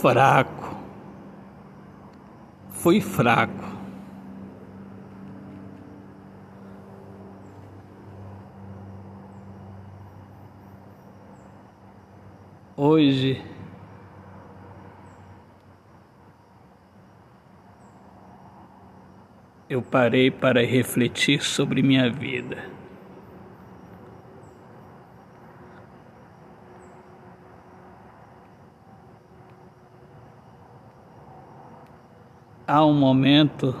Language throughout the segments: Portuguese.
fraco. Fui fraco. Hoje eu parei para refletir sobre minha vida. Há um momento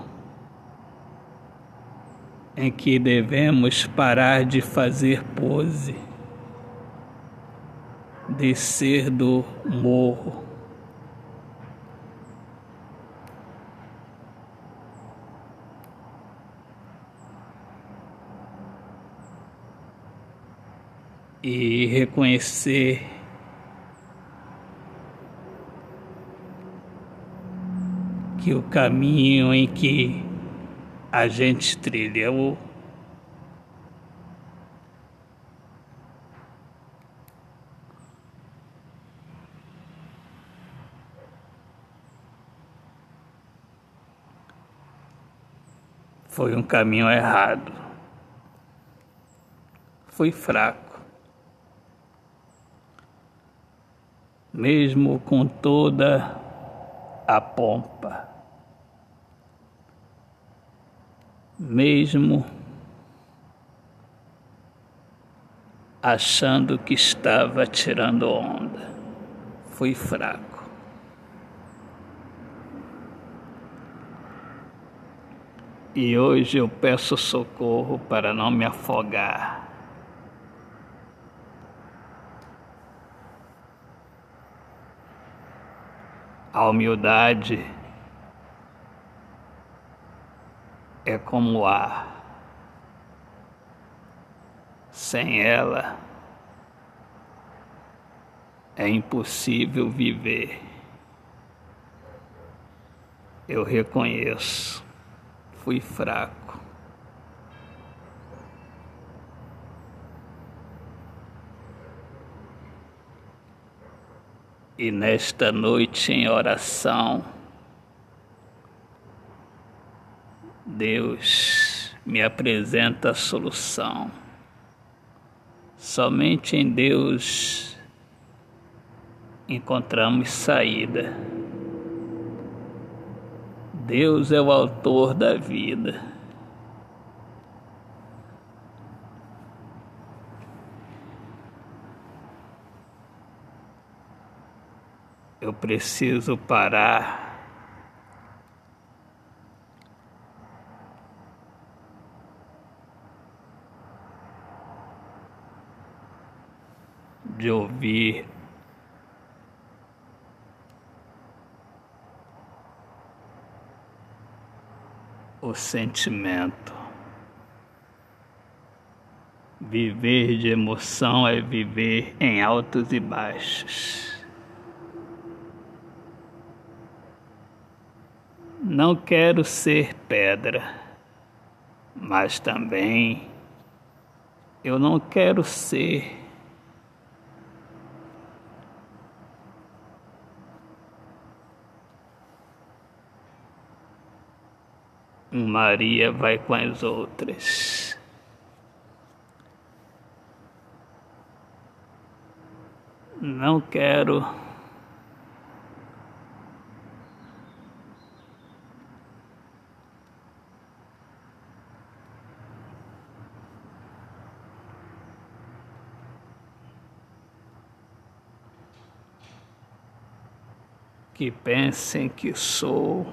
em que devemos parar de fazer pose, descer do morro. E reconhecer que o caminho em que a gente trilhou foi um caminho errado. Fui fraco. mesmo com toda a pompa, mesmo achando que estava tirando onda, fui fraco. E hoje eu peço socorro para não me afogar. A humildade é como o ar. Sem ela é impossível viver. Eu reconheço, fui fraco. E nesta noite em oração, Deus me apresenta a solução. Somente em Deus encontramos saída. Deus é o autor da vida. Eu preciso parar. De ouvir o sentimento. Viver de emoção é viver em altos e baixos. Não quero ser pedra, mas também eu não quero ser Maria vai com as outras. Não quero que pensem que sou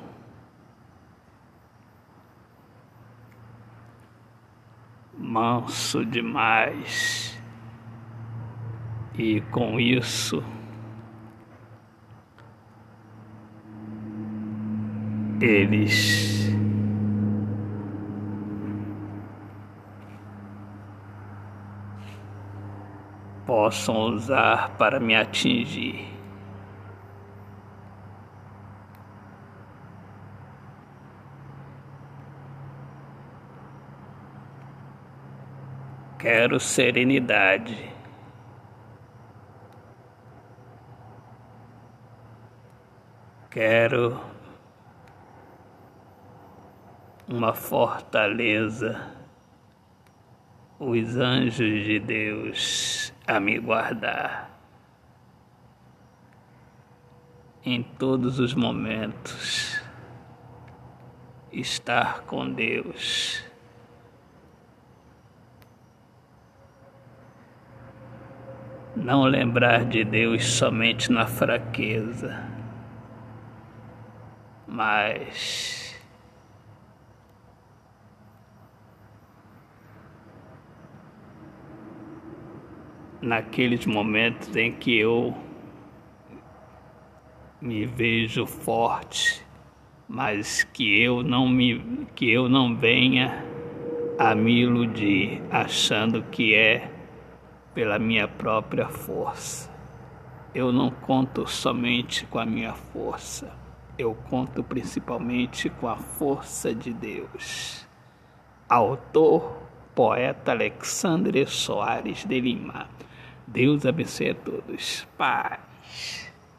manso demais e com isso eles possam usar para me atingir. Quero serenidade. quero uma fortaleza, os anjos de Deus a me guardar em todos os momentos, estar com Deus. Não lembrar de Deus somente na fraqueza, mas naqueles momentos em que eu me vejo forte, mas que eu não me que eu não venha a me iludir achando que é pela minha própria força. Eu não conto somente com a minha força, eu conto principalmente com a força de Deus. Autor, poeta Alexandre Soares de Lima. Deus abençoe a todos. Paz.